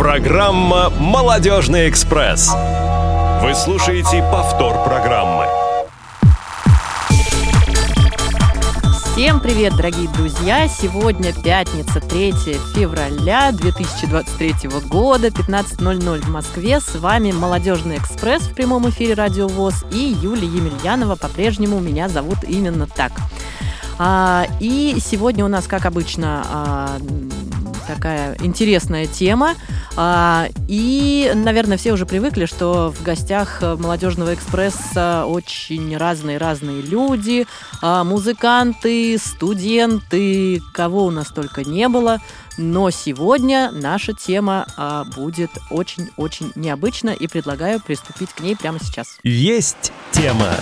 Программа «Молодежный экспресс». Вы слушаете повтор программы. Всем привет, дорогие друзья! Сегодня пятница, 3 февраля 2023 года, 15.00 в Москве. С вами «Молодежный экспресс» в прямом эфире «Радио ВОЗ» и Юлия Емельянова. По-прежнему меня зовут именно так. А, и сегодня у нас, как обычно, а, такая интересная тема. А, и, наверное, все уже привыкли, что в гостях молодежного экспресса очень разные-разные люди, а, музыканты, студенты, кого у нас только не было. Но сегодня наша тема а, будет очень-очень необычна, и предлагаю приступить к ней прямо сейчас. Есть тема.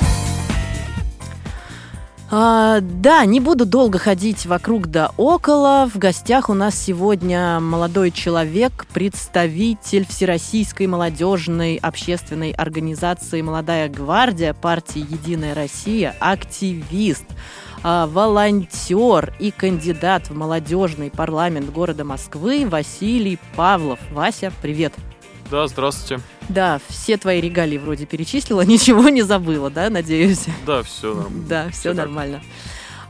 А, да, не буду долго ходить вокруг да около. В гостях у нас сегодня молодой человек, представитель Всероссийской молодежной общественной организации «Молодая гвардия» партии «Единая Россия», активист, а, волонтер и кандидат в молодежный парламент города Москвы Василий Павлов. Вася, привет! Да, здравствуйте. Да, все твои регалии вроде перечислила, ничего не забыла, да, надеюсь? Да, все нормально. Да, все, все нормально.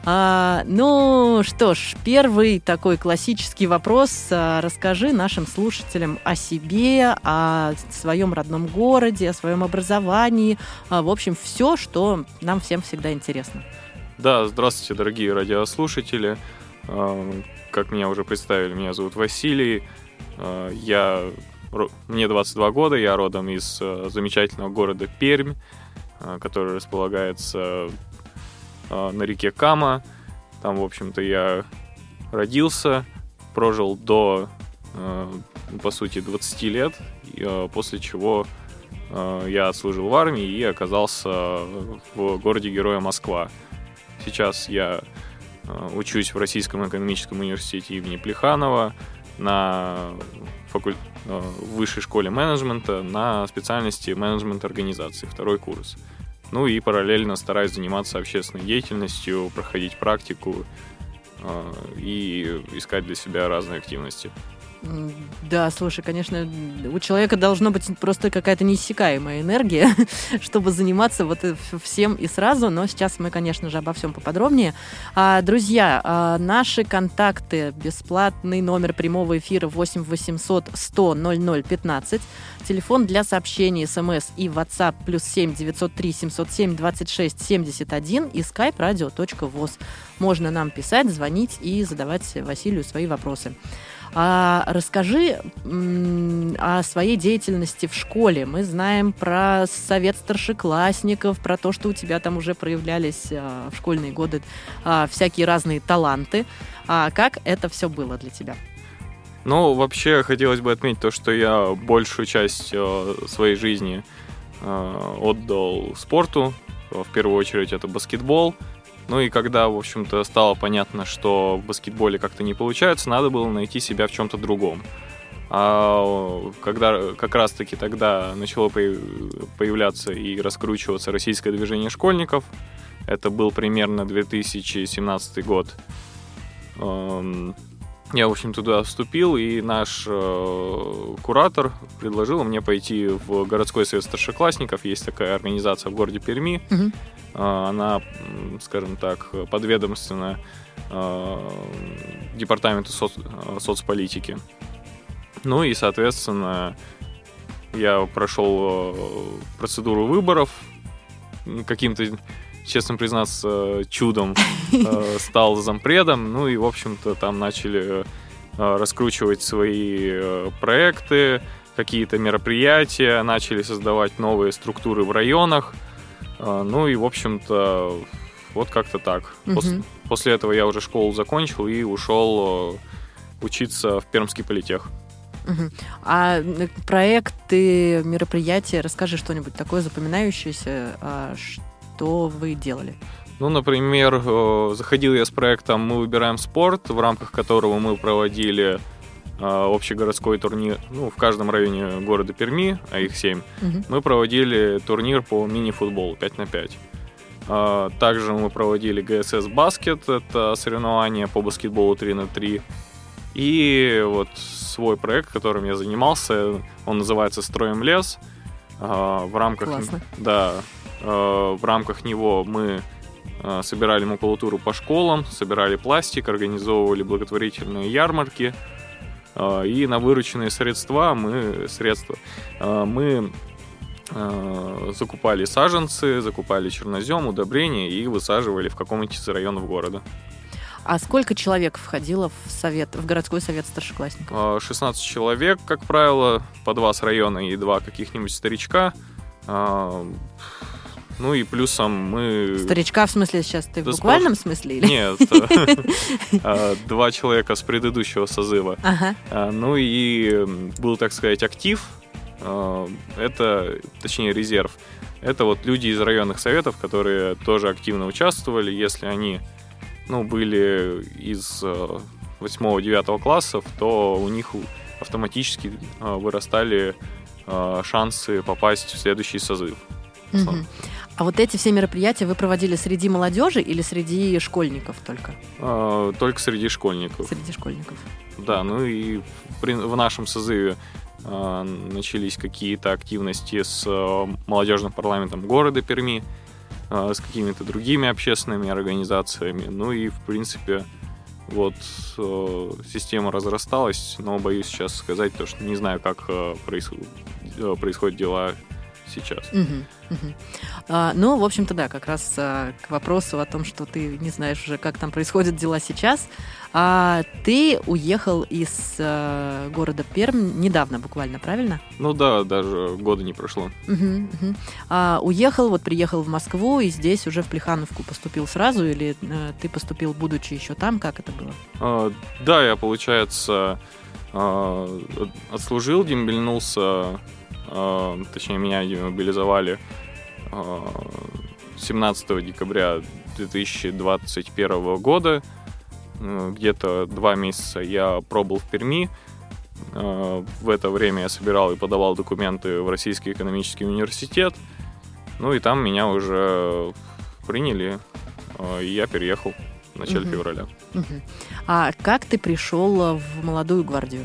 А, ну что ж, первый такой классический вопрос. А, расскажи нашим слушателям о себе, о своем родном городе, о своем образовании. А, в общем, все, что нам всем всегда интересно. Да, здравствуйте, дорогие радиослушатели. А, как меня уже представили, меня зовут Василий. А, я мне 22 года, я родом из э, замечательного города Пермь, э, который располагается э, на реке Кама. Там, в общем-то, я родился, прожил до, по сути, 20 лет, после чего я отслужил в армии и оказался в городе Героя Москва. Сейчас я учусь в Российском экономическом университете имени Плеханова на факуль... Э, в высшей школе менеджмента на специальности менеджмент организации, второй курс. Ну и параллельно стараюсь заниматься общественной деятельностью, проходить практику э, и искать для себя разные активности. Да, слушай, конечно, у человека должно быть просто какая-то неиссякаемая энергия, чтобы заниматься вот всем и сразу, но сейчас мы, конечно же, обо всем поподробнее. А, друзья, а, наши контакты, бесплатный номер прямого эфира 8 800 100 00 15, телефон для сообщений, смс и WhatsApp плюс 7 903 707 26 71 и skype radio.voz. Можно нам писать, звонить и задавать Василию свои вопросы. А расскажи о своей деятельности в школе. Мы знаем про совет старшеклассников, про то, что у тебя там уже проявлялись а, в школьные годы а, всякие разные таланты. А как это все было для тебя? Ну, вообще хотелось бы отметить то, что я большую часть э, своей жизни отдал спорту. В первую очередь это баскетбол. Ну и когда, в общем-то, стало понятно, что в баскетболе как-то не получается, надо было найти себя в чем-то другом. А когда как раз-таки тогда начало появляться и раскручиваться российское движение школьников, это был примерно 2017 год, эм, я, в общем, туда вступил, и наш э, куратор предложил мне пойти в городской совет старшеклассников. Есть такая организация в городе Перми. Угу. Она, скажем так, подведомственна э, департаменту соц, соцполитики. Ну и, соответственно, я прошел э, процедуру выборов каким-то честно признаться, чудом э, стал зампредом. Ну и, в общем-то, там начали э, раскручивать свои э, проекты, какие-то мероприятия, начали создавать новые структуры в районах. Ну и, в общем-то, вот как-то так. Угу. После, после этого я уже школу закончил и ушел учиться в Пермский политех. Угу. А проекты, мероприятия, расскажи что-нибудь такое запоминающееся, а, что вы делали? Ну, например, э, заходил я с проектом «Мы выбираем спорт», в рамках которого мы проводили э, общегородской турнир, ну, в каждом районе города Перми, а их 7, угу. мы проводили турнир по мини-футболу 5 на 5. Э, также мы проводили ГСС Баскет, это соревнование по баскетболу 3 на 3. И вот свой проект, которым я занимался. Он называется «Строим лес». А, в рамках, Классно. да, а, в рамках него мы а, собирали макулатуру по школам, собирали пластик, организовывали благотворительные ярмарки. А, И на вырученные средства мы, средства, мы закупали саженцы, закупали чернозем, удобрения и высаживали в каком-нибудь из районов города. А сколько человек входило в совет, в городской совет старшеклассников? А, 16 человек, как правило, по два с района и два каких-нибудь старичка. Ну и плюсом мы... Старичка, в смысле, сейчас ты в Да, буквальном смысле? Или? Нет, а, два человека с предыдущего созыва. А, Ну и был, так сказать, актив. А, Это, точнее, резерв. Это вот люди из районных советов, которые тоже активно участвовали. Если они ну, были из 8-9 классов, то у них автоматически вырастали шансы попасть в следующий созыв. Мгм. А вот эти все мероприятия вы проводили среди молодежи или среди школьников только? А, Только среди школьников. Среди школьников. Да, ну и при- в нашем созыве а, начались какие-то активности с а, молодежным парламентом города Перми, а, с какими-то другими общественными организациями. Ну и, в принципе, вот э, система разрасталась, но боюсь сейчас сказать то, что не знаю, как э, происход- э, происходят дела сейчас. А, ну, в общем-то, да, как раз а, к вопросу о том, что ты не знаешь уже, как там происходят дела сейчас. А, ты уехал из а, города Пермь недавно, буквально, правильно? Ну да, даже года не прошло. А, уехал, вот приехал в Москву и здесь уже в Плехановку поступил сразу, или э, ты поступил, будучи еще там? Как это было? А, Да, я, получается, отслужил, демобилинулся, а, точнее, меня демобилизовали а, 17 декабря 2021 года. Э, Где-то два месяца я пробыл в Перми. А, В это время я собирал и подавал документы в Российский экономический университет. Ну и там меня уже приняли, а, и я переехал в начале Мгм. февраля. Мгм. А как ты пришел э, в молодую гвардию?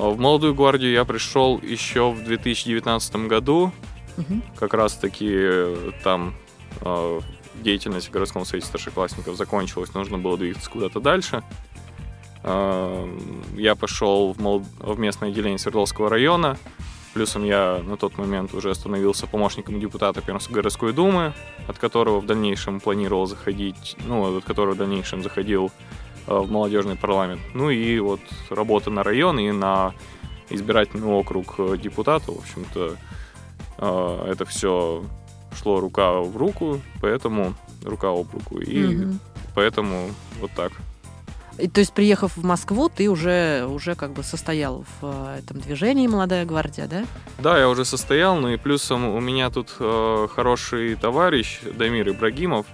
В молодую гвардию я пришел еще в 2019 году. Мгм. Как раз-таки э, там э, деятельность в городском совете старшеклассников закончилась, нужно было двигаться куда-то дальше. Э, Я пошел в, мол- в местное отделение Свердловского района. Плюсом я на тот момент уже становился помощником депутата Пермской городской думы, от которого в дальнейшем планировал заходить, ну, от которого в дальнейшем заходил в молодежный парламент. Ну и вот работа на район и на избирательный округ э, депутата, в общем-то, э, это все шло рука в руку, поэтому рука об руку. И Мгм. поэтому вот так. И, то есть, приехав в Москву, ты уже, уже как бы состоял в э, этом движении «Молодая гвардия», да? Да, я уже состоял, ну и плюсом у меня тут э, хороший товарищ Дамир Ибрагимов.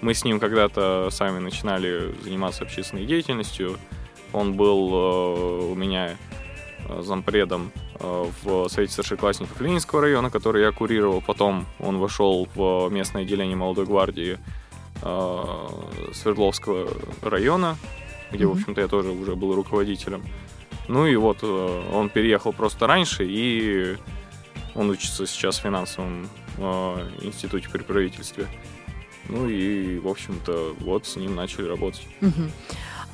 Мы с ним когда-то сами начинали заниматься общественной деятельностью. Он был э, у меня э, зампредом э, в Совете старшеклассников Ленинского района, который я курировал. Потом он вошел в местное отделение молодой гвардии Свердловского района, где, в Мгм. общем-то, я тоже уже был руководителем. Ну и вот он переехал просто раньше, и он учится сейчас в финансовом институте при правительстве. Ну и, в общем-то, вот с ним начали работать. Мгм.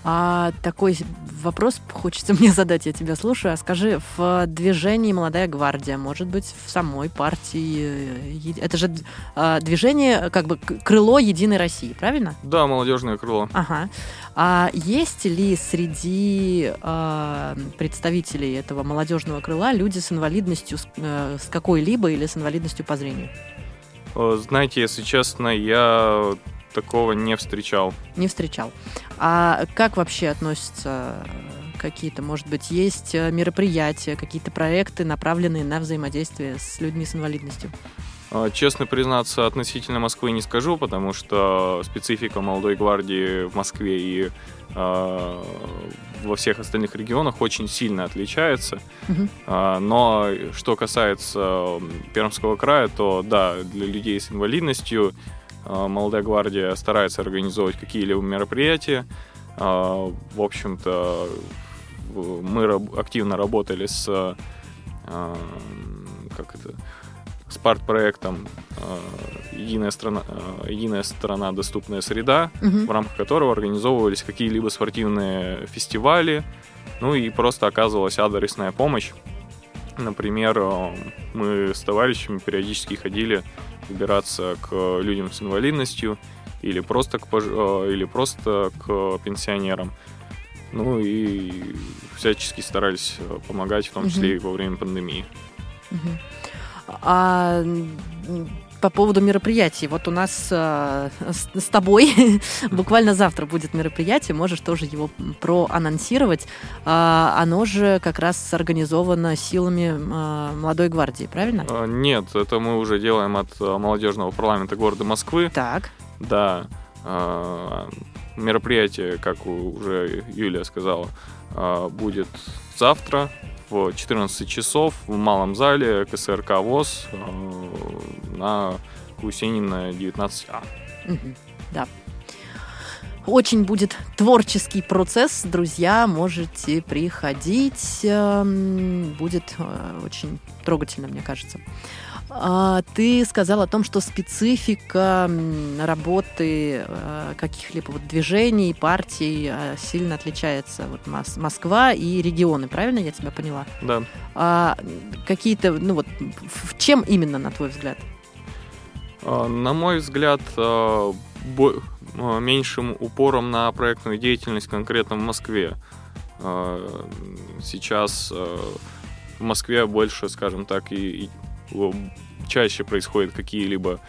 А такой вопрос хочется мне задать, я тебя слушаю. А скажи, в движении «Молодая гвардия», может быть, в самой партии, э, это же э, движение, как бы крыло Единой России, правильно? Да, молодежное крыло. Ага. А есть ли среди э, представителей этого молодежного крыла люди с инвалидностью, с, э, с какой-либо или с инвалидностью по зрению? Э, Знаете, если честно, я такого не встречал. Не встречал. А как вообще относятся э, какие-то, может быть, есть э, мероприятия, какие-то проекты, направленные на взаимодействие с людьми с инвалидностью? Э, Честно признаться, относительно Москвы не скажу, потому что специфика молодой гвардии в Москве и э, во всех остальных регионах очень сильно отличается. А, Но что касается Пермского края, то да, для людей с инвалидностью а, молодая гвардия старается организовывать какие-либо мероприятия. А, В общем-то, мы активно работали с э, как это с парт-проектом э, «Единая страна, э, «Единая страна. Доступная среда», Мгм. в рамках которого организовывались какие-либо спортивные фестивали, ну и просто оказывалась адресная помощь. Например, э, мы с товарищами периодически ходили убираться к людям с инвалидностью или просто к, пож- или просто к пенсионерам. Ну и всячески старались помогать, в том числе и во время пандемии. Мгм. А по поводу мероприятий, вот у нас э, с, с тобой буквально завтра будет мероприятие, можешь тоже его проанонсировать. А, оно же как раз организовано силами э, молодой гвардии, правильно? Э, Нет, это мы уже делаем от э, молодежного парламента города Москвы. Так. Да, э, мероприятие, как уже Юлия сказала, э, будет завтра в 14 часов в малом зале КСРК ВОЗ э, на Гусенина 19А. Мгм. Да. Очень будет творческий процесс, друзья, можете приходить, эм, будет э, очень трогательно, мне кажется. А, Ты сказал о том, что специфика работы э, каких-либо вот движений, партий э, сильно отличается. Вот Мос- Москва и регионы, правильно я тебя поняла? Да. А какие-то, ну вот, в чем именно, на твой взгляд? На мой взгляд, меньшим упором на проектную деятельность конкретно в Москве. Сейчас в Москве больше, скажем так, и, чаще происходят какие-либо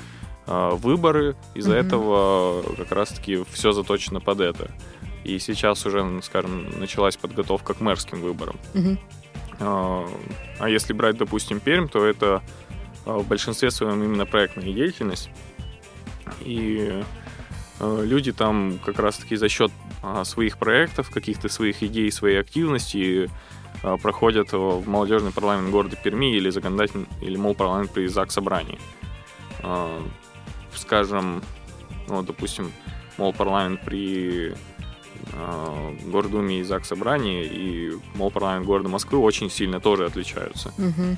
э, выборы. Из-за Мгм. этого как раз-таки все заточено под это. И сейчас уже, скажем, началась подготовка к мэрским выборам. Мгм. А а если брать, допустим, Пермь, то это а, в большинстве своем именно проектная деятельность. И э, люди там как раз-таки за счет своих проектов, каких-то своих идей, своей активности проходят в молодежный парламент города Перми или законодательный, или мол парламент при ЗАГС собрании. А, Скажем, ну, допустим, мол парламент при а, Гордуме и ЗАГС собрании и мол парламент города Москвы очень сильно тоже отличаются. Мгм.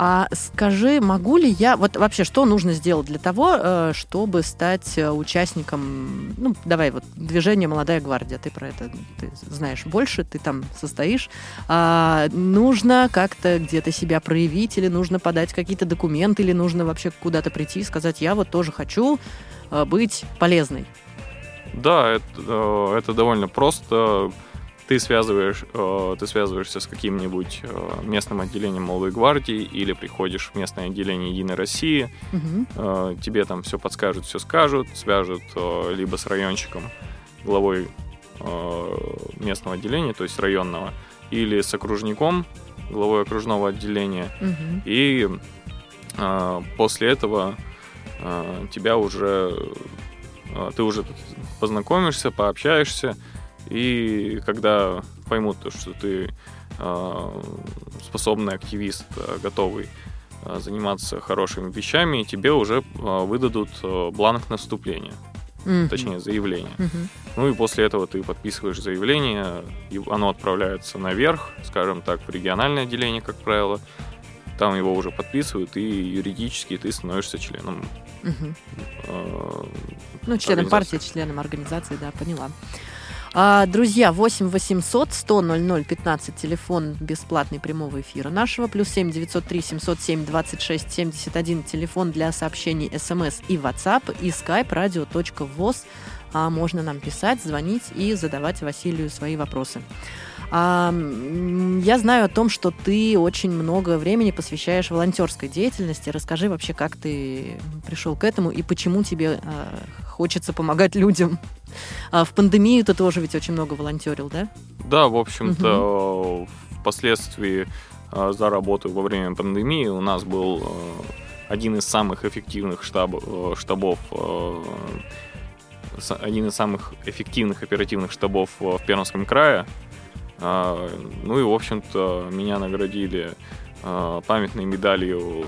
А скажи, могу ли я... Вот вообще, что нужно сделать для того, э, чтобы стать э, участником... Ну, давай, вот, движение «Молодая гвардия». Ты про это ты знаешь больше, ты там состоишь. А, нужно как-то где-то себя проявить, или нужно подать какие-то документы, или нужно вообще куда-то прийти и сказать, я вот тоже хочу э, быть полезной. Да, это, это довольно просто. Ты связываешь, э, ты связываешься с каким-нибудь э, местным отделением молодой гвардии или приходишь в местное отделение Единой России, Мгм. э, тебе там все подскажут, все скажут, свяжут э, либо с райончиком, главой э, местного отделения, то есть районного, или с окружником, главой окружного отделения, Мгм. и э, после этого э, тебя уже э, ты уже познакомишься, пообщаешься, и когда поймут то, что ты э, способный активист, э, готовый э, заниматься хорошими вещами, тебе уже выдадут бланк на вступление, Мгм. точнее заявление. Мгм. Ну и после этого ты подписываешь заявление, и оно отправляется наверх, скажем так, в региональное отделение, как правило. Там его уже подписывают, и юридически ты становишься членом. Мгм. э, Ну, членом партии, членом организации, да, поняла. А, друзья, 8 800 100 00 15, телефон бесплатный прямого эфира нашего, плюс 7 903 707 26 71, телефон для сообщений смс и WhatsApp, и skype radio.voz. А, можно нам писать, звонить и задавать Василию свои вопросы. А, я знаю о том, что ты очень много времени посвящаешь волонтерской деятельности. Расскажи вообще, как ты пришел к этому и почему тебе хочется помогать людям. А в пандемию ты тоже ведь очень много волонтерил, да? Да, в общем-то, впоследствии э, за работу во время пандемии у нас был э, один из самых эффективных штаб, э, штабов, один из самых эффективных оперативных штабов в Пермском крае. А, Ну и, в общем-то, меня наградили памятной медалью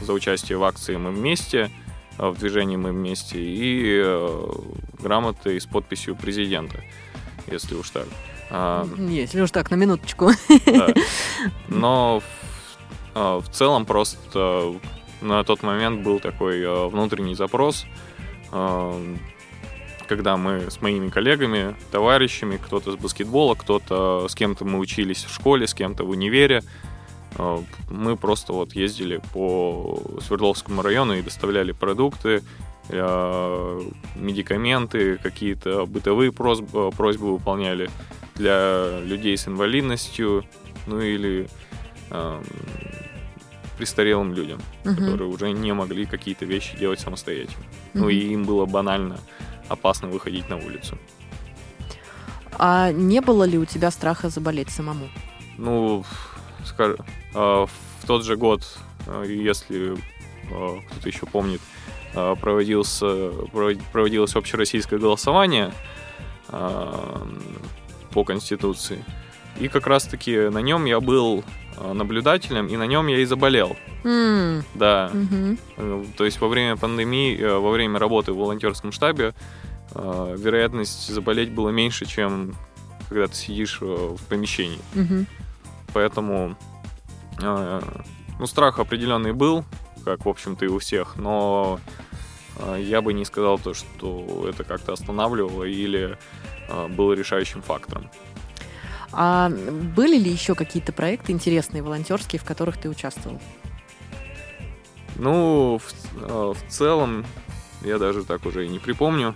за участие в акции «Мы вместе», в движении «Мы вместе», и э, грамотой с подписью президента, если уж так. А, Если уж так, на минуточку. да. Но в, а, в целом просто на тот момент был такой а, внутренний запрос, когда мы с моими коллегами, товарищами, кто-то с баскетбола, кто-то с кем-то мы учились в школе, с кем-то в универе, мы просто вот ездили по Свердловскому району и доставляли продукты, а, медикаменты, какие-то бытовые просьбы, просьбы выполняли для людей с инвалидностью, ну или а, престарелым людям, Мгм. которые уже не могли какие-то вещи делать самостоятельно. Ну Мгм. и им было банально опасно выходить на улицу. А не было ли у тебя страха заболеть самому? Ну, скажем, в тот же год, а, если а, кто-то еще помнит, проводился, провод- проводилось общероссийское голосование по Конституции. И как раз-таки на нем я был наблюдателем, и на нем я и заболел. М, Да. Э, То есть во время пандемии, э, во время работы в волонтерском штабе э, вероятность заболеть было меньше, чем когда ты сидишь э, в помещении. Мгм. Поэтому э, ну, страх определенный был, как, в общем-то, и у всех, но э, я бы не сказал то, что это как-то останавливало или э, было решающим фактором. А были ли еще какие-то проекты интересные, волонтерские, в которых ты участвовал? Ну, в, э, в целом, я даже так уже и не припомню.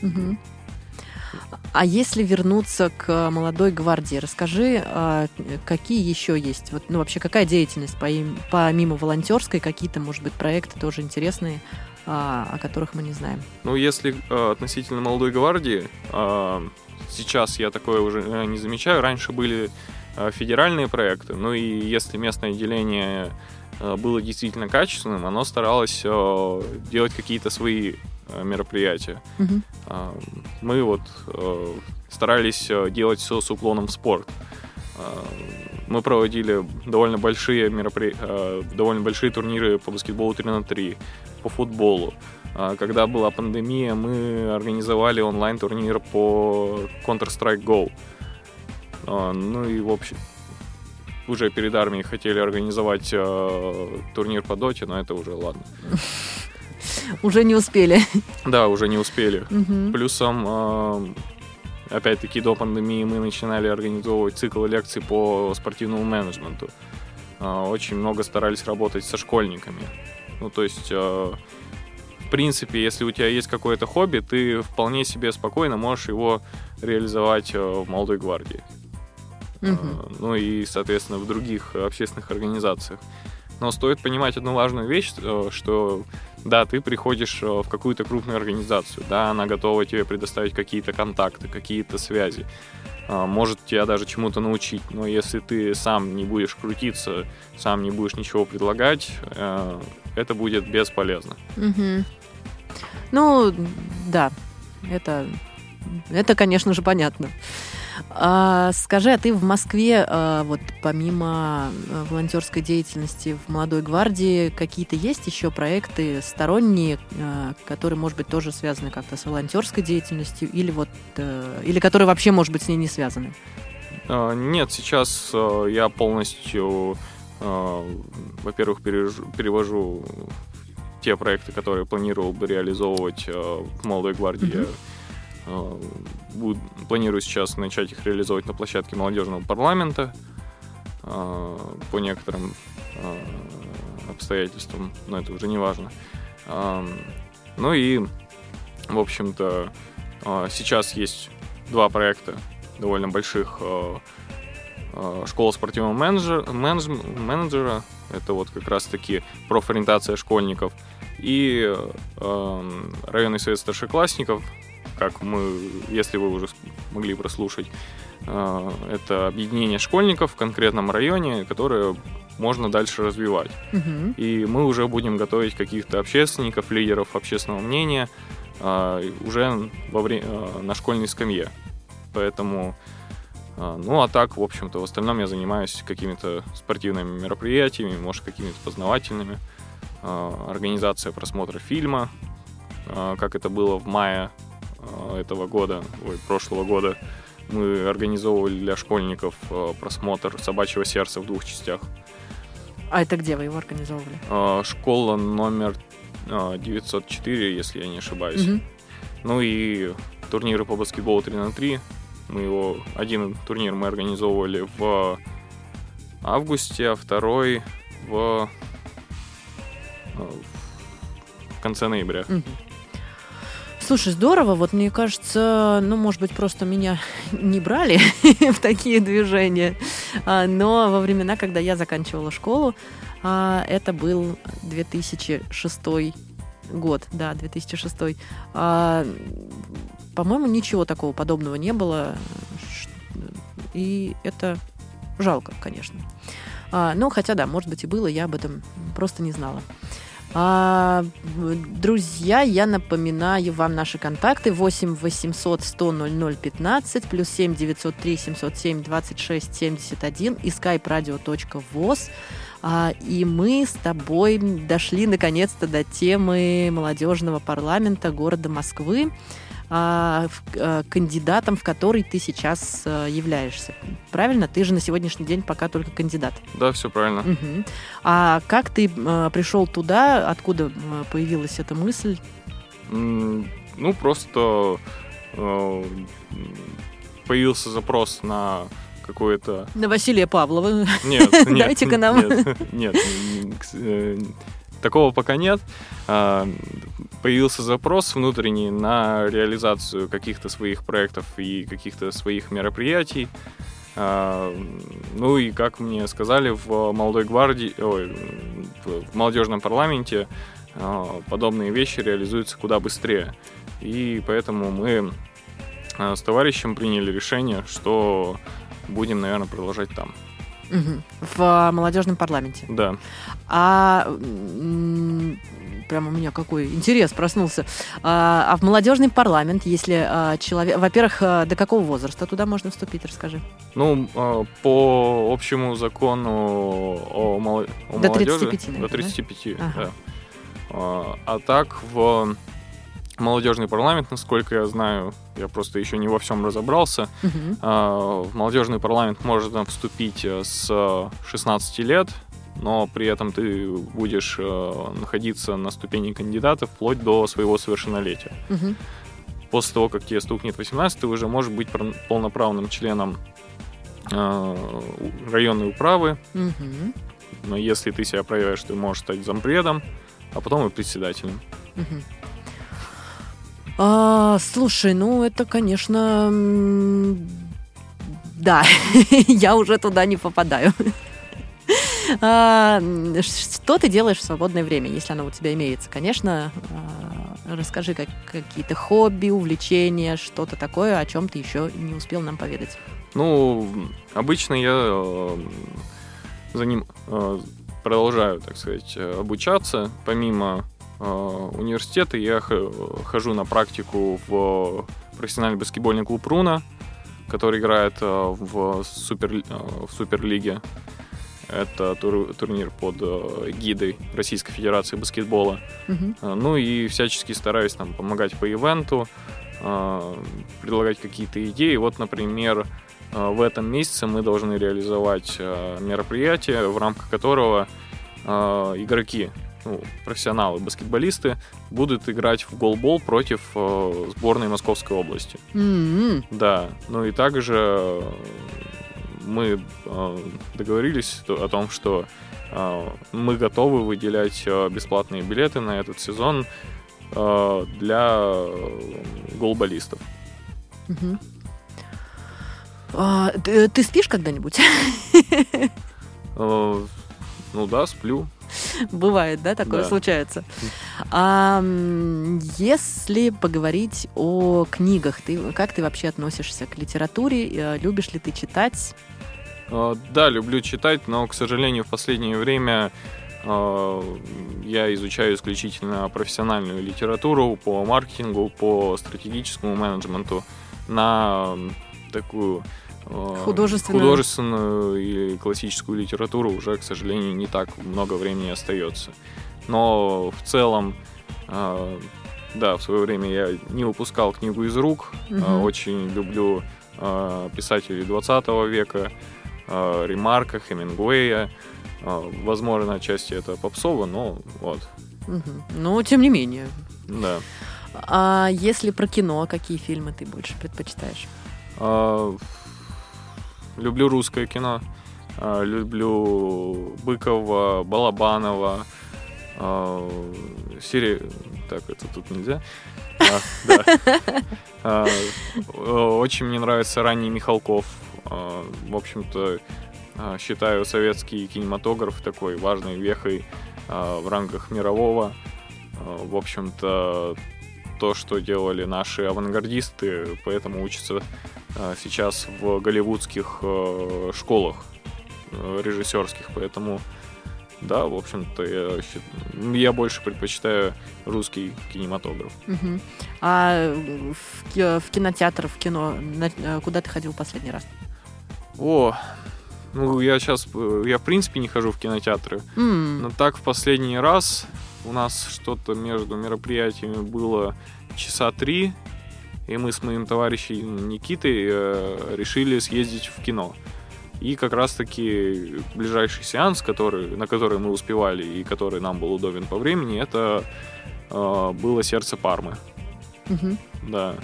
Мгм. А если вернуться к молодой гвардии, расскажи, а, какие еще есть? Вот, ну, вообще, какая деятельность помимо волонтерской, какие-то, может быть, проекты тоже интересные, а, о которых мы не знаем? Ну, если э, относительно молодой гвардии, сейчас я такое уже не замечаю. Раньше были федеральные проекты, ну и если местное отделение было действительно качественным, оно старалось э, делать какие-то свои э, мероприятия. А, Мы вот э, старались э, делать все с уклоном в спорт. Мы проводили довольно большие меропри... э, довольно большие турниры по баскетболу 3 на 3, по футболу. Когда была пандемия, мы организовали онлайн-турнир по Counter-Strike Go. Ну и в общем, уже перед армией хотели организовать э, турнир по доте, но это уже ладно. Уже не успели. Да, уже не успели. Плюсом, э, опять-таки, до пандемии мы начинали организовывать цикл лекций по спортивному менеджменту. Э, Очень много старались работать со школьниками. Ну, то есть, э, в принципе, если у тебя есть какое-то хобби, ты вполне себе спокойно можешь его реализовать в молодой гвардии. Э, Ну и, соответственно, в других общественных организациях. Но стоит понимать одну важную вещь, э, что да, ты приходишь э, в какую-то крупную организацию, да, она готова тебе предоставить какие-то контакты, какие-то связи, может тебя даже чему-то научить, но если ты сам не будешь крутиться, сам не будешь ничего предлагать, это будет бесполезно. Мгм. Ну, да, это, это, конечно же, понятно. А, скажи, а ты в Москве, а, вот помимо а, волонтерской деятельности в молодой гвардии, какие-то есть еще проекты сторонние, а, которые, может быть, тоже связаны как-то с волонтерской деятельностью, или вот, э, или которые вообще, может быть, с ней не связаны? А, Нет, сейчас э, я полностью, э, во-первых, перевожу те проекты, которые планировал бы реализовывать э, в молодой гвардии. Мгм. Э, буд- планирую сейчас начать их реализовывать на площадке молодежного парламента э, по некоторым э, обстоятельствам, но это уже не важно. Ну и, в общем-то, сейчас есть два проекта довольно больших школа спортивного менеджера, менедж- менеджера. Это вот как раз-таки профориентация школьников. И районный совет старшеклассников, как мы, если вы уже могли прослушать, э, это объединение школьников в конкретном районе, которое можно дальше развивать. Мгм. И мы уже будем готовить каких-то общественников, лидеров общественного мнения а, уже во вре- а, на школьной скамье. Поэтому, ну а так, в общем-то, в остальном я занимаюсь какими-то спортивными мероприятиями, может, какими-то познавательными. Организация просмотра фильма, как это было в мае этого года, ой, прошлого года, мы организовывали для школьников э, просмотр «Собачьего сердца» в двух частях. А это где вы его организовывали? Э, Школа номер э, 904, если я не ошибаюсь. Мгм. Ну и турниры по баскетболу 3 на 3. Мы его, один турнир мы организовывали в августе, а второй в, э, в конце ноября. Мгм. Слушай, здорово. Вот мне кажется, ну, может быть, просто меня не брали в такие движения. А, Но во времена, когда я заканчивала школу, а, это был 2006 год, да, 2006. А, По-моему, ничего такого подобного не было. И это жалко, конечно. Ну, хотя, да, может быть, и было, я об этом просто не знала. А, друзья, я напоминаю вам наши контакты 8 800 100 00 15 плюс 7 903 707 26 71 и skype-radio.voz. А, и мы с тобой дошли наконец-то до темы молодежного парламента города Москвы, кандидатом, в который ты сейчас а, являешься. Правильно? Ты же на сегодняшний день пока только кандидат. Да, все правильно. Мгм. А как ты э, пришел туда? Откуда э, появилась эта мысль? Ну, просто э, появился запрос на какое-то... На Василия Павлова. Нет, нет. Дайте-ка нам. Нет, нет, э, такого пока нет. А, Появился запрос внутренний на реализацию каких-то своих проектов и каких-то своих мероприятий. А, Ну и, как мне сказали, в молодой гвардии, ой, в молодежном парламенте а, подобные вещи реализуются куда быстрее. И поэтому мы с товарищем приняли решение, что будем, наверное, продолжать там. Мгм. В молодежном парламенте. Да. А прям у меня какой интерес проснулся. А, а в молодежный парламент, если а, человек... Во-первых, а, до какого возраста туда можно вступить, расскажи. Ну, э, по общему закону о, мол- о До молодежи... 35, наверное, До 35, Ага. да. А, а так, в молодежный парламент, насколько я знаю, я просто еще не во всем разобрался, Мгм. а, в молодежный парламент можно вступить э, с 16 лет, но при этом ты будешь э, находиться на ступени кандидата вплоть до своего совершеннолетия. Мгм. После того, как тебе стукнет 18, ты уже можешь быть полноправным членом э, районной управы, Мгм. но если ты себя проявишь, ты можешь стать зампредом, а потом и председателем. Мгм. А, слушай, ну это, конечно, да, я уже туда не попадаю. А, Что ты делаешь в свободное время, если оно у тебя имеется? Конечно, а, расскажи как, какие-то хобби, увлечения, что-то такое, о чем ты еще не успел нам поведать. Ну, обычно я э, за ним э, продолжаю, так сказать, обучаться. Помимо университета я хожу на практику в профессиональный баскетбольный клуб Руна, который играет э, в, супер, э, в Суперлиге. Это тур- турнир под э, гидой Российской Федерации баскетбола. А, Ну и всячески стараюсь там помогать по ивенту, предлагать какие-то идеи. Вот, например, в этом месяце мы должны реализовать мероприятие, в рамках которого игроки, ну, профессионалы, баскетболисты будут играть в голбол против а, сборной Московской области. М-м. Да, ну и также э, мы э, договорились о том, что э, мы готовы выделять э, бесплатные билеты на этот сезон э, для э, голболистов. Мгм. А, ты, ты спишь когда-нибудь? Э, Ну да, сплю. Бывает, да, такое Да. случается. А, если поговорить о книгах, ты как ты вообще относишься к литературе? Э, Любишь ли ты читать? Э, Да, люблю читать, но, к сожалению, в последнее время э, я изучаю исключительно профессиональную литературу по маркетингу, по стратегическому менеджменту на такую Художественную. художественную и классическую литературу уже, к сожалению, не так много времени остается. Но в целом, э, да, в свое время я не выпускал книгу из рук, э, очень люблю э, писателей 20 века, э, Ремарка, Хемингуэя. Э, возможно, отчасти это попсово, но вот. Но тем не менее. да. А если про кино, какие фильмы ты больше предпочитаешь? А, Люблю русское кино. А, Люблю Быкова, Балабанова. а, Сери... Так, это тут нельзя. А, о- Очень мне нравится ранний Михалков. В общем-то, считаю советский кинематограф такой важной вехой в рамках мирового. В общем-то, то, что делали наши авангардисты, поэтому учатся а, сейчас в голливудских э, школах э, режиссерских, поэтому да, в общем-то, я, я больше предпочитаю русский кинематограф. Мгм. А в, в кинотеатр, в кино, на- э, куда ты ходил последний раз? О, ну я сейчас, я в принципе не хожу в кинотеатры, М, но так в последний раз у нас что-то между мероприятиями было часа три, и мы с моим товарищем Никитой э, решили съездить в кино. И как раз-таки ближайший сеанс, который, на который мы успевали и который нам был удобен по времени, это э, было «Сердце Пармы». мгм. Да.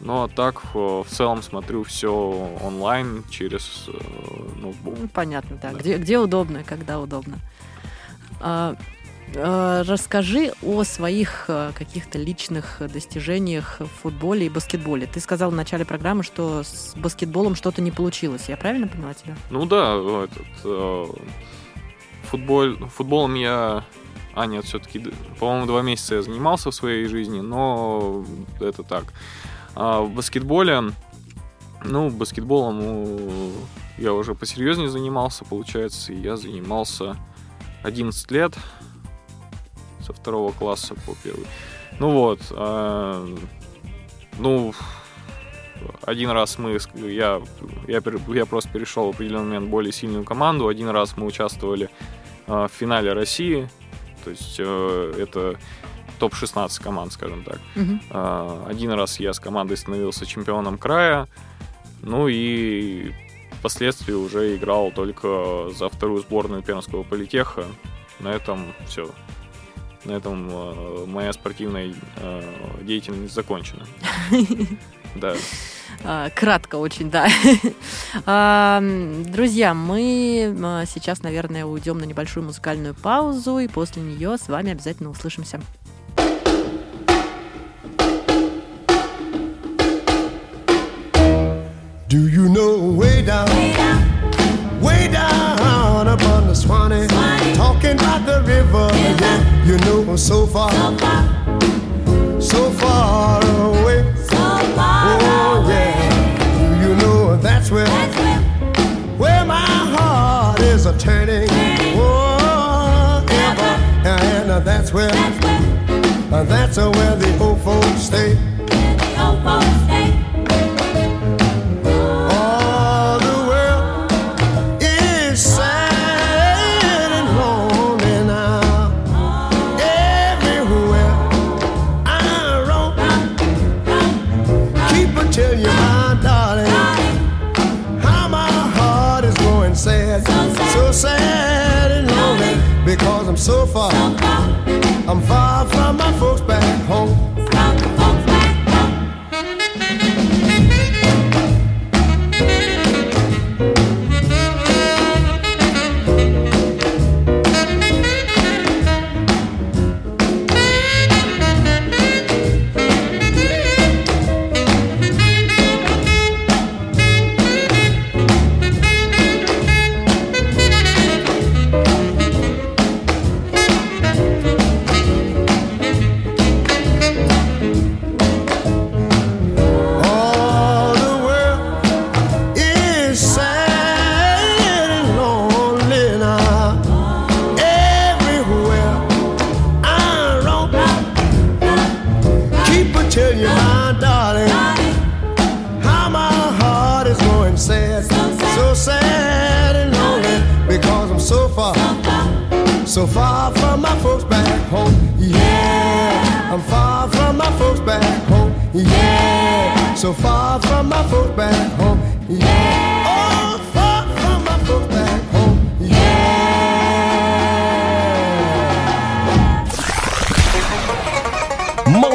Ну а так э, в целом смотрю все онлайн через э, ноутбук. Ну, Понятно, да. Да. Где, где удобно, когда удобно. А, расскажи о своих а, каких-то личных достижениях в футболе и баскетболе. Ты сказал в начале программы, что с баскетболом что-то не получилось. Я правильно поняла тебя? Ну да, этот э, футбол, футболом я, а нет, все-таки, по-моему, два месяца я занимался в своей жизни, но это так. А в баскетболе, ну, баскетболом я уже посерьезнее занимался, получается, и я занимался 11 лет со второго класса по первый. Ну вот, э, ну, один раз мы, я, я, я просто перешел в определенный момент в более сильную команду. Один раз мы участвовали э, в финале России. То есть э, это топ-16 команд, скажем так. Мгм. А, Один раз я с командой становился чемпионом края. Ну и впоследствии уже играл только за вторую сборную Пермского политеха. На этом все. На этом э, моя спортивная э, деятельность закончена. Да. А, Кратко очень, да. А, Друзья, мы сейчас, наверное, уйдем на небольшую музыкальную паузу, и после нее с вами обязательно услышимся. Do you know way down, way down up on the Swanee, talking about the river? Yeah, you know I'm so far, so far. Away. Oh yeah, do you know that's where, where. my heart is a turning? Oh, ever, and uh, that's where, uh, that's where the old folks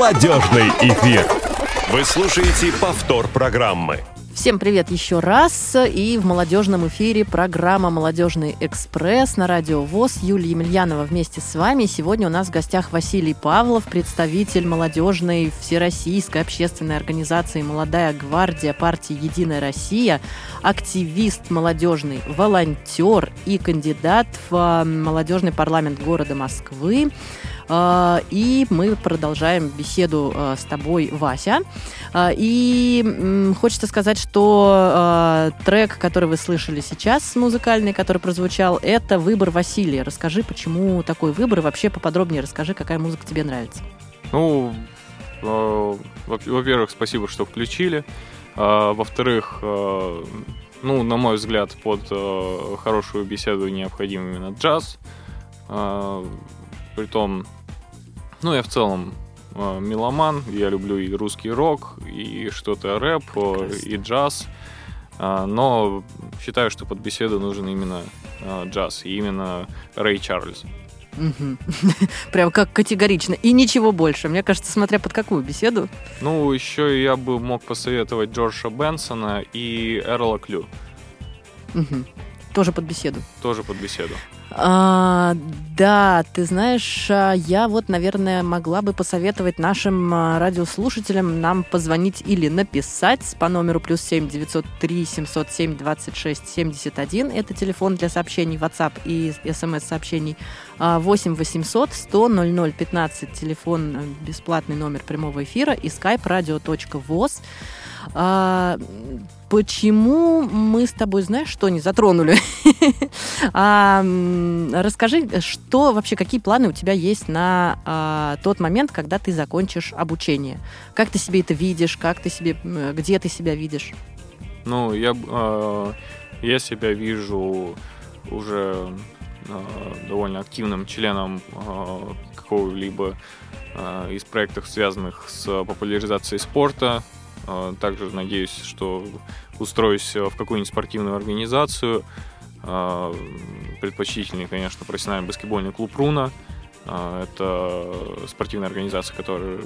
Молодежный эфир. Вы слушаете повтор программы. Всем привет еще раз. И в молодежном эфире программа «Молодежный экспресс» на радио ВОЗ. Юлия Емельянова вместе с вами. Сегодня у нас в гостях Василий Павлов, представитель молодежной всероссийской общественной организации «Молодая гвардия» партии «Единая Россия», активист молодежный, волонтер и кандидат в а, молодежный парламент города Москвы. А, и мы продолжаем беседу а, с тобой, Вася. А, и хочется сказать, что трек, который вы слышали сейчас, музыкальный, который прозвучал, это выбор Василия. Расскажи, почему такой выбор, и вообще поподробнее расскажи, какая музыка тебе нравится. Ну, во-первых, спасибо, что включили. Во-вторых, ну, на мой взгляд, под хорошую беседу необходим именно джаз. Притом, ну, я в целом э, меломан, я люблю и русский рок, и что-то рэп, Прекрасно. и джаз. Э, но считаю, что под беседу нужен именно э, джаз, и именно Рэй Чарльз. Прям как категорично. И ничего больше. Мне кажется, смотря под какую беседу. Ну, еще я бы мог посоветовать Джорджа Бенсона и Эрла Клю. Тоже под беседу. Тоже под беседу. А, да, ты знаешь, а, я вот, наверное, могла бы посоветовать нашим а, радиослушателям нам позвонить или написать по номеру плюс семь девятьсот три семьсот семь двадцать шесть семьдесят один. Это телефон для сообщений WhatsApp и смс-сообщений. 8 800 100 00 15 телефон э, бесплатный номер прямого эфира и skype radio.voz. А, почему мы с тобой, знаешь, что не затронули? а, расскажи, что вообще, какие планы у тебя есть на а, тот момент, когда ты закончишь обучение? Как ты себе это видишь? Как ты себе, где ты себя видишь? Ну, я, э, я себя вижу уже э, довольно активным членом э, какого-либо э, из проектов, связанных с популяризацией спорта, также надеюсь, что устроюсь в какую-нибудь спортивную организацию. А, предпочтительный, конечно, профессиональный баскетбольный клуб «Руна». Это спортивная организация, которая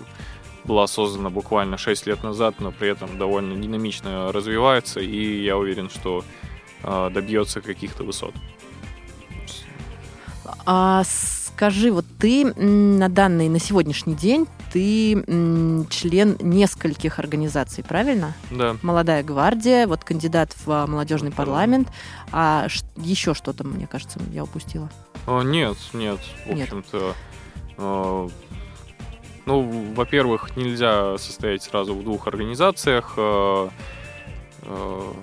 была создана буквально 6 лет назад, но при этом довольно динамично развивается, и я уверен, что добьется каких-то высот. А скажи, вот ты на данный, на сегодняшний день ты член нескольких организаций, правильно? Да. Молодая гвардия, вот кандидат в а, молодежный парламент, а еще что-то, мне кажется, я упустила. О, нет, нет, в общем-то. Э, ну, во-первых, нельзя состоять сразу в двух организациях. Э, э,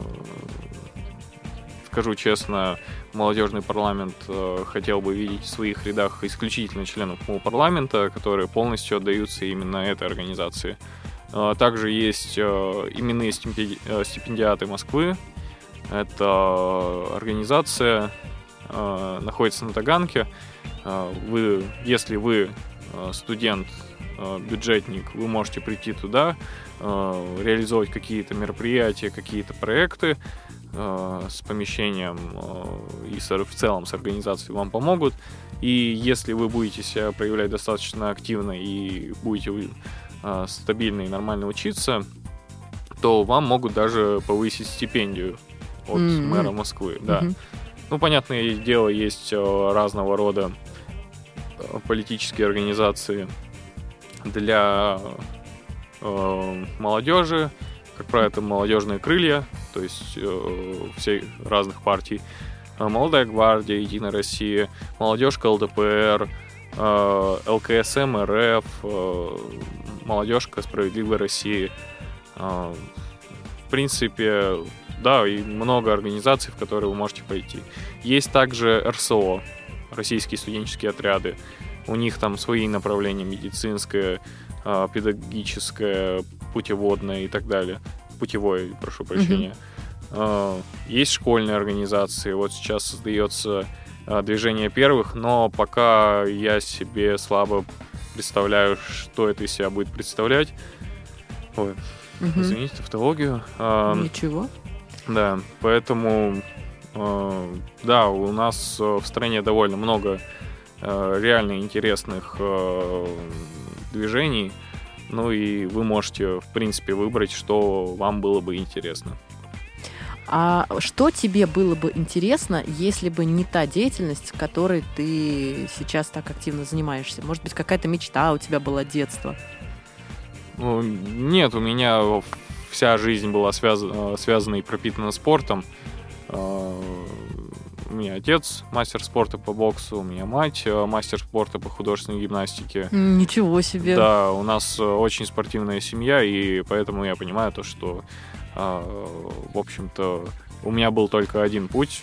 скажу честно, молодежный парламент э, хотел бы видеть в своих рядах исключительно членов парламента, которые полностью отдаются именно этой организации. Э, также есть э, именные стипенди... Стипендиаты Москвы. Это организация находится на Таганке. Вы, если вы студент, бюджетник, вы можете прийти туда, реализовать какие-то мероприятия, какие-то проекты. Э, с помещением э, и в целом с организацией вам помогут. И если вы будете себя проявлять достаточно активно и будете э, стабильно и нормально учиться, то вам могут даже повысить стипендию от mm-hmm. мэра Москвы. Да. Mm-hmm. Ну, понятное дело, есть разного рода политические организации для э, молодежи, как правило, это молодежные крылья, то есть э, всей разных партий. Э, Молодая гвардия, Единая Россия, молодежка ЛДПР, э, ЛКСМ РФ, э, молодежка Справедливой России. Э, в принципе, да, и много организаций, в которые вы можете пойти. Есть также РСО, российские студенческие отряды. У них там свои направления медицинское, э, педагогическое, путеводное и так далее. Путевое, прошу прощения. Mm-hmm. Есть школьные организации. Вот сейчас создается а, движение первых, но пока я себе слабо представляю, что это из себя будет представлять. Ой. Мгм. Извините, тавтологию. А, Ничего. Да, поэтому, э, да, у нас э, в стране довольно много э, реально интересных э, движений. Ну и вы можете, в принципе, выбрать, что вам было бы интересно. А что тебе было бы интересно, если бы не та деятельность, которой ты сейчас так активно занимаешься? Может быть, какая-то мечта у тебя была детства? Ну, нет, у меня вся жизнь была связана, связана и пропитана спортом. У меня отец мастер спорта по боксу, у меня мать э, мастер спорта по художественной гимнастике. Ничего себе. Да, у нас э, очень спортивная семья, и поэтому я понимаю то, что, э, в общем-то, у меня был только один путь,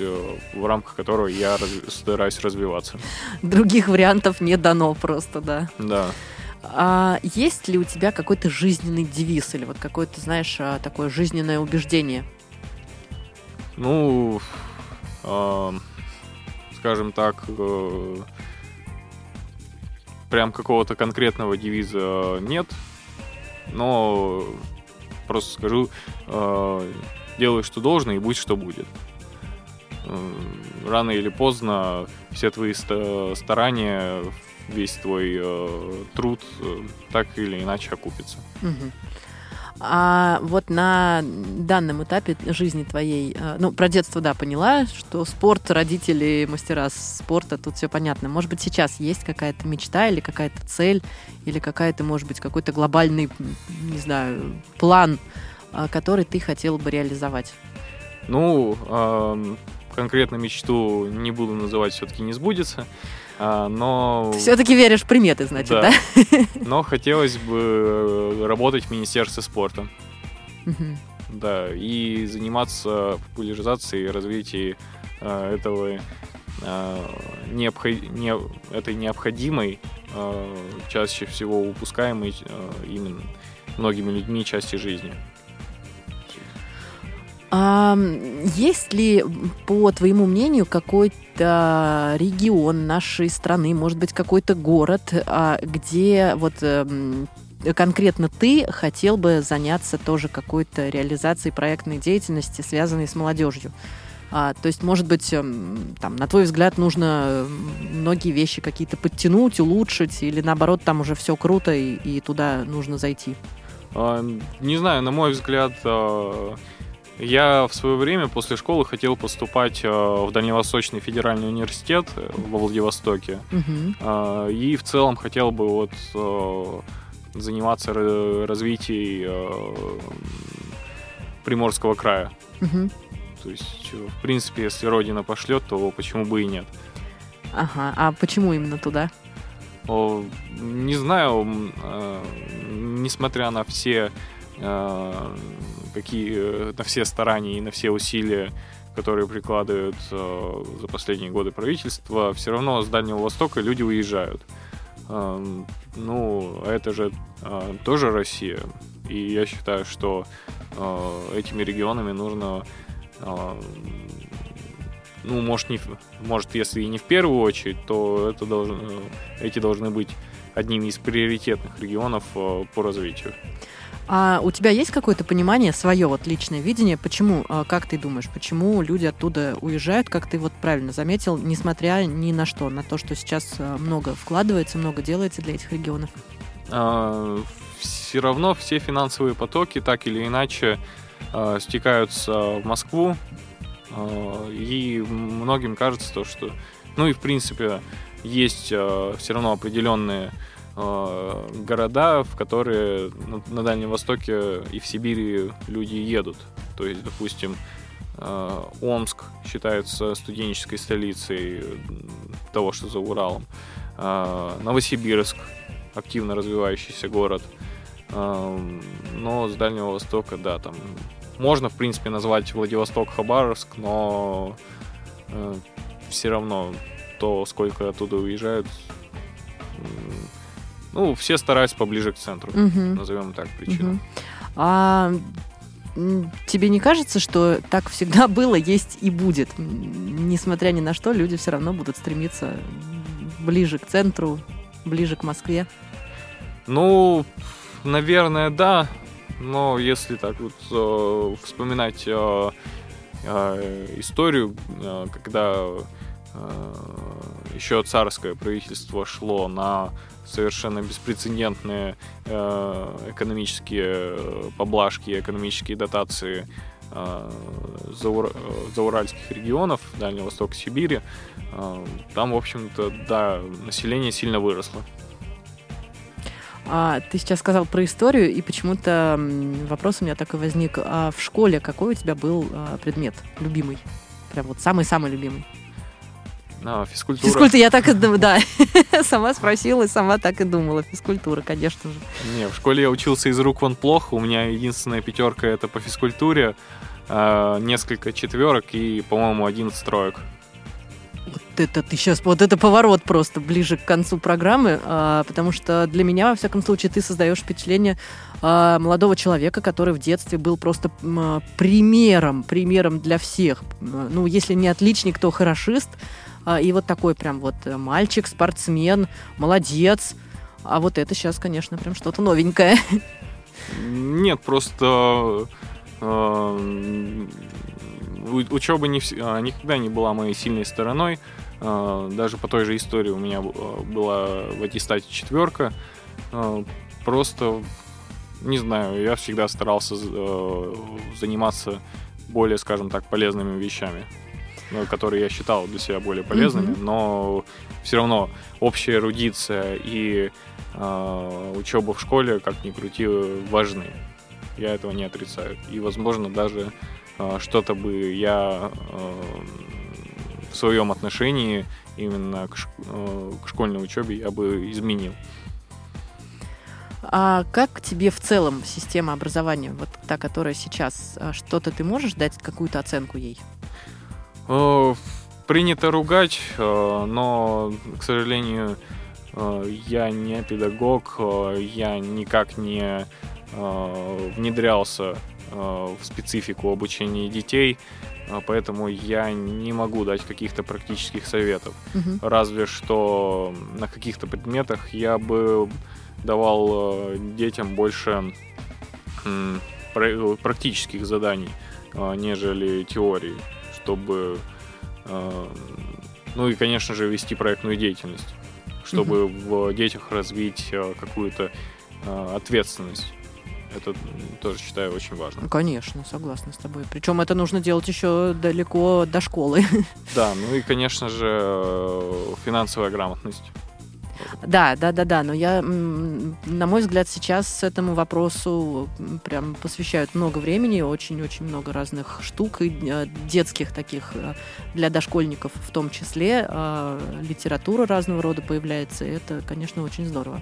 в рамках которого я стараюсь развиваться. Других вариантов не дано просто, да. Да. А есть ли у тебя какой-то жизненный девиз или вот какое-то, знаешь, а, такое жизненное убеждение? Ну, скажем так, э, прям какого-то конкретного девиза нет, но просто скажу, э, делай, что должно, и будь, что будет. Э, Рано или поздно все твои ста- старания, весь твой труд так или иначе окупится. Мгм. А вот на данном этапе жизни твоей, э, ну, про детство, да, поняла, что спорт, родители, мастера спорта, тут все понятно. Может быть, сейчас есть какая-то мечта или какая-то цель, или какая-то, может быть, какой-то глобальный, не знаю, план, а, который ты хотел бы реализовать? Ну, конкретно мечту не буду называть, все-таки не сбудется. а, но, Все-таки веришь в приметы, значит, да? Да. но хотелось бы э, работать в Министерстве спорта. Да, и заниматься популяризацией и развитием э, этого э, необхо- не- этой необходимой, чаще всего упускаемой именно многими людьми части жизни. А есть ли, по твоему мнению, какой-то регион нашей страны, может быть, какой-то город, а, где вот эм, конкретно ты хотел бы заняться тоже какой-то реализацией проектной деятельности, связанной с молодежью? А, то есть, может быть, эм, там, на твой взгляд, нужно многие вещи какие-то подтянуть, улучшить, или наоборот, там уже все круто и, и туда нужно зайти? Не знаю, на мой взгляд, а, я в свое время после школы хотел поступать а, в Дальневосточный федеральный университет э, во Владивостоке. А, И в целом хотел бы вот а, заниматься ра- развитием Приморского края. Мгм. То есть, э, в принципе, если Родина пошлет, то почему бы и нет. Ага. А почему именно туда? О, Не знаю, э, несмотря на все э, какие э, на все старания и на все усилия, которые прикладывают э, за последние годы правительство, все равно с Дальнего Востока люди уезжают. Эм, Ну, это же э, тоже Россия. И я считаю, что этими регионами нужно ну, может, не, может, если и не в первую очередь, то это должно, эти должны быть одними из приоритетных регионов по развитию. А у тебя есть какое-то понимание, свое вот личное видение, почему, а, как ты думаешь, почему люди оттуда уезжают, как ты вот правильно заметил, несмотря ни на что, на то, что сейчас а, много вкладывается, много делается для этих регионов? все равно все финансовые потоки так или иначе стекаются в Москву, и многим кажется то, что, ну и в принципе есть все равно определенные города, в которые на, Дальнем Востоке и в Сибири люди едут. То есть, допустим, э, Омск считается студенческой столицей э, того, что за Уралом. Э, Новосибирск активно развивающийся город. Но с Дальнего Востока, да, там можно, в принципе, назвать Владивосток Хабаровск, но все равно то, сколько оттуда уезжают, ну, все стараются поближе к центру, Мгм. назовем так причину. Мгм. А тебе не кажется, что так всегда было, есть и будет? Несмотря ни на что, люди все равно будут стремиться ближе к центру, ближе к Москве. Ну, наверное, да, Но если так вот э, вспоминать э, э, историю, э, когда э, еще царское правительство шло на совершенно беспрецедентные э, экономические э, поблажки, экономические дотации заур, э, зауральских регионов, Дальнего Востока, Сибири, там, в общем-то, да, население сильно выросло. А, ты сейчас сказал про историю, и почему-то вопрос у меня такой возник. А в школе какой у тебя был а, предмет любимый? Прям вот самый-самый любимый. А, физкультура. Физкультура, я так и да. сама спросила и сама так и думала. Физкультура, конечно же. Не, в школе я учился из рук вон плохо. У меня единственная пятерка это по физкультуре, э, несколько четверок и, по-моему, 11 троек. Вот это ты сейчас, вот это поворот просто ближе к концу программы, а, потому что для меня, во всяком случае, ты создаешь впечатление а, молодого человека, который в детстве был просто а, примером, примером для всех. Ну, если не отличник, то хорошист. А, и вот такой прям вот мальчик, спортсмен, молодец. А вот это сейчас, конечно, прям что-то новенькое. Нет, просто э, учеба не, а, никогда не была моей сильной стороной. А, даже по той же истории у меня а, была в аттестате четверка. Просто, не знаю, я всегда старался заниматься более, скажем так, полезными вещами которые я считал для себя более полезными, mm-hmm. но все равно общая эрудиция и э, учеба в школе, как ни крути, важны. Я этого не отрицаю. И, возможно, даже а, что-то бы я а, в своем отношении именно к, а, к школьной учебе я бы изменил. А как тебе в целом система образования, вот та, которая сейчас, что-то ты можешь дать какую-то оценку ей? Принято ругать, но, к сожалению, я не педагог, я никак не внедрялся Э, в специфику обучения детей, э, поэтому я не могу дать каких-то практических советов. Угу. Разве что на каких-то предметах я бы давал э, детям больше практических заданий, нежели теории, чтобы, ну и, конечно же, вести проектную деятельность, чтобы угу. в детях развить какую-то ответственность. Это тоже считаю очень важно. Конечно, согласна с тобой. Причем это нужно делать еще далеко до школы. Да, ну и, конечно же, финансовая грамотность. Да, да, да, да. Но я, на мой взгляд, сейчас этому вопросу прям посвящают много времени, очень-очень много разных штук, и э, детских таких э, для дошкольников в том числе. А, литература разного рода появляется, и это, конечно, очень здорово.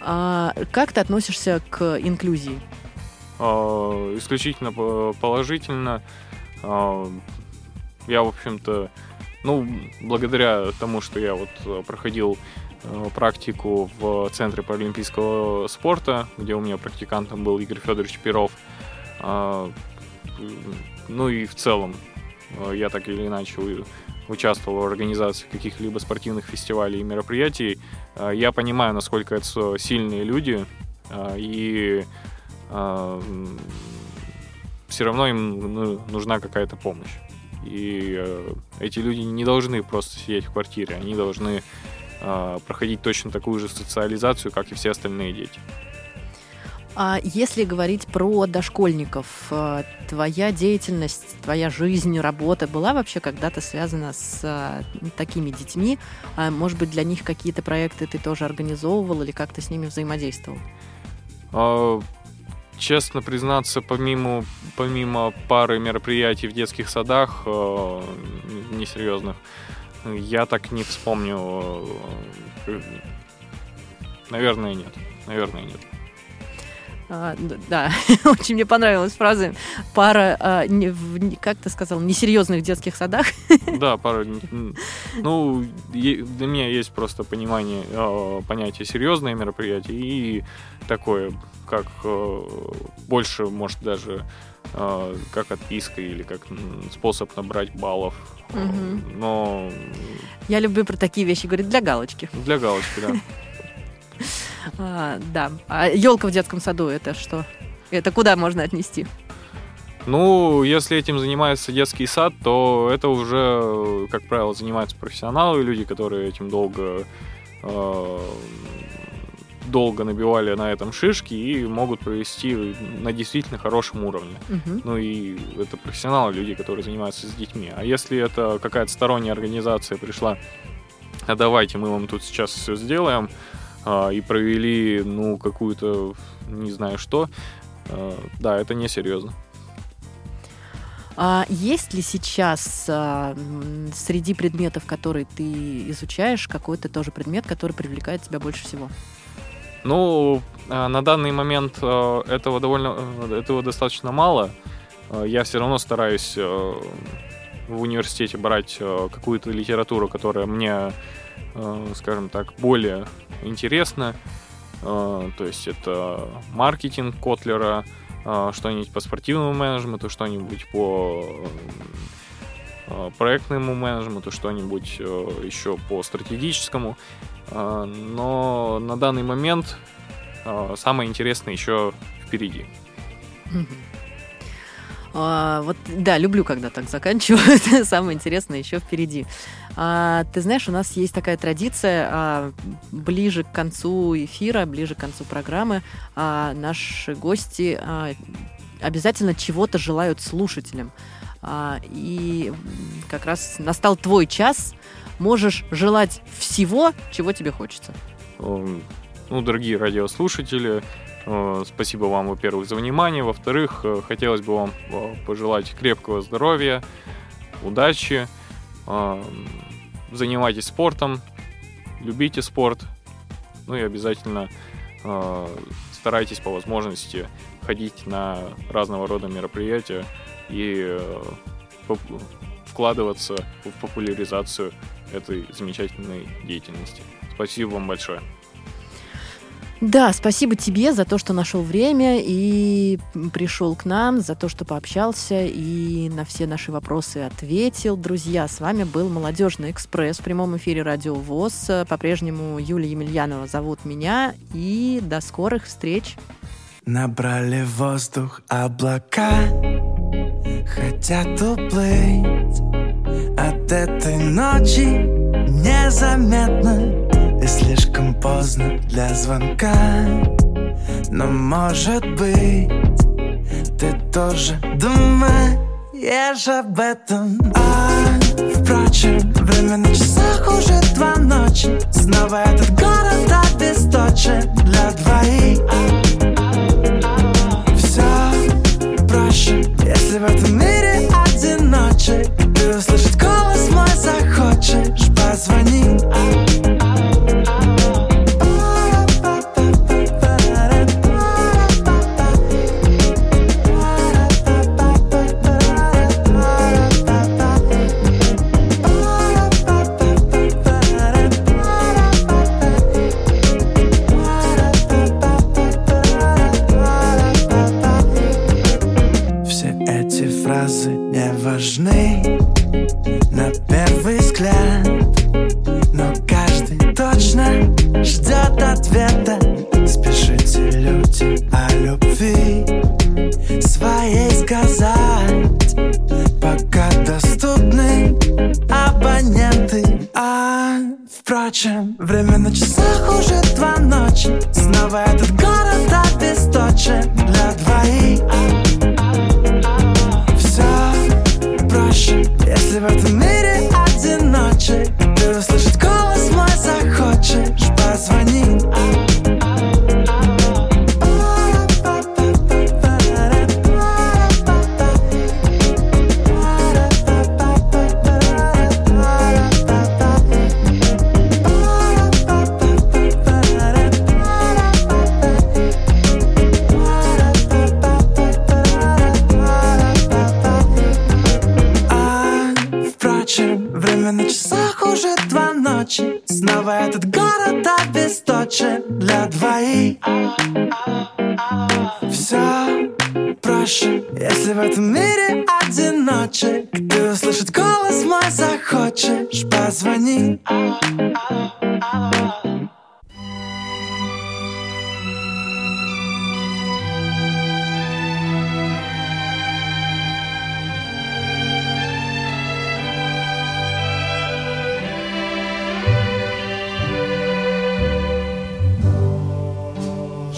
А как ты относишься к инклюзии? А, исключительно положительно. А, я, в общем-то, ну, благодаря тому, что я вот проходил э, практику в Центре паралимпийского спорта, где у меня практикантом был Игорь Федорович Перов. А, ну и в целом э, я так или иначе участвовал в организации каких-либо спортивных фестивалей и мероприятий, я понимаю, насколько это сильные люди, и все равно им ну, нужна какая-то помощь. И эти люди не должны просто сидеть в квартире, они должны проходить точно такую же социализацию, как и все остальные дети. А если говорить про дошкольников, э, твоя деятельность, твоя жизнь, работа была вообще когда-то связана с э, такими детьми? А, может быть, для них какие-то проекты ты тоже организовывал или как-то с ними взаимодействовал? Честно признаться, помимо, помимо пары мероприятий в детских садах, э, несерьезных, я так не вспомню. Наверное, нет. Наверное, нет. А, да, очень мне понравилась фраза. Пара, а, не, в, как ты сказал, несерьезных детских садах. Да, пара. Ну, для меня есть просто понимание э, понятия серьезное мероприятие и такое, как э, больше, может, даже э, как отписка или как способ набрать баллов. Угу. Но... Я люблю про такие вещи говорить для галочки. Для галочки, да. А, да. А елка в детском саду это что? Это куда можно отнести? Ну, если этим занимается детский сад, то это уже, как правило, занимаются профессионалы, люди, которые этим долго э, долго набивали на этом шишки и могут провести на действительно хорошем уровне. Мгм. Ну и это профессионалы, люди, которые занимаются с детьми. А если это какая-то сторонняя организация пришла, а давайте мы вам тут сейчас все сделаем, и провели, ну, какую-то, не знаю что, а, да, это несерьезно. А есть ли сейчас а, среди предметов, которые ты изучаешь, какой-то тоже предмет, который привлекает тебя больше всего? Ну, а, на данный момент а, этого довольно, этого достаточно мало. А, Я все равно стараюсь в университете брать какую-то литературу, которая мне, скажем так, более интересна. Э, То есть это маркетинг Котлера, э, что-нибудь по спортивному менеджменту, что-нибудь по э, проектному менеджменту, что-нибудь э, еще по стратегическому. Но на данный момент самое интересное еще впереди. А, вот, да, люблю, когда так заканчивают. Самое интересное еще впереди. А, ты знаешь, у нас есть такая традиция, а, ближе к концу эфира, ближе к концу программы, а, наши гости а, обязательно чего-то желают слушателям. А, и как раз настал твой час. Можешь желать всего, чего тебе хочется. Эм, Ну, дорогие радиослушатели, э, спасибо вам, во-первых, за внимание. Во-вторых, э, хотелось бы вам э, пожелать крепкого здоровья, удачи. Занимайтесь спортом, любите спорт. Ну и обязательно э, старайтесь по возможности ходить на разного рода мероприятия и э, вкладываться в популяризацию этой замечательной деятельности. Спасибо вам большое. Да, спасибо тебе за то, что нашел время и пришел к нам, за то, что пообщался и на все наши вопросы ответил. Друзья, с вами был «Молодежный экспресс» в прямом эфире «Радио ВОЗ». По-прежнему Юлия Емельянова зовут меня. И до скорых встреч. Набрали воздух облака Хотят уплыть От этой ночи Незаметно И слишком поздно для звонка. Но может быть Ты тоже думаешь об этом. А, впрочем, время на часах уже два ночи. Снова этот город обесточен для двоих. Все проще, если в этом мире одиночек. Ты услышать голос мой захочешь, позвони эти фразы не важны. На первый взгляд Но каждый точно ждет ответа. Спешите, люди, о любви своей сказать. Пока доступны абоненты. А, впрочем, время на часах уже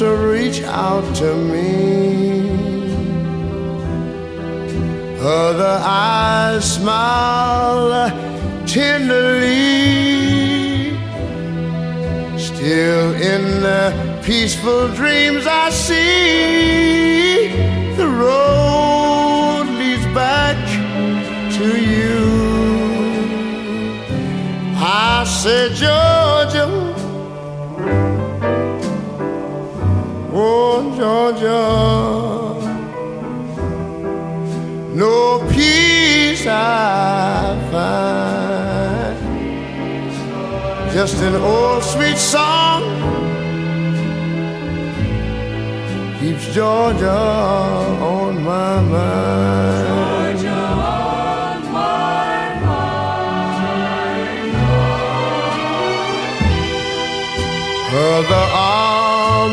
reach out to me. Other eyes smile tenderly. Still in the peaceful dreams I see the road leads back to you. I said, Georgia. Georgia, no peace I find. Just an old sweet song keeps Georgia on my mind. Other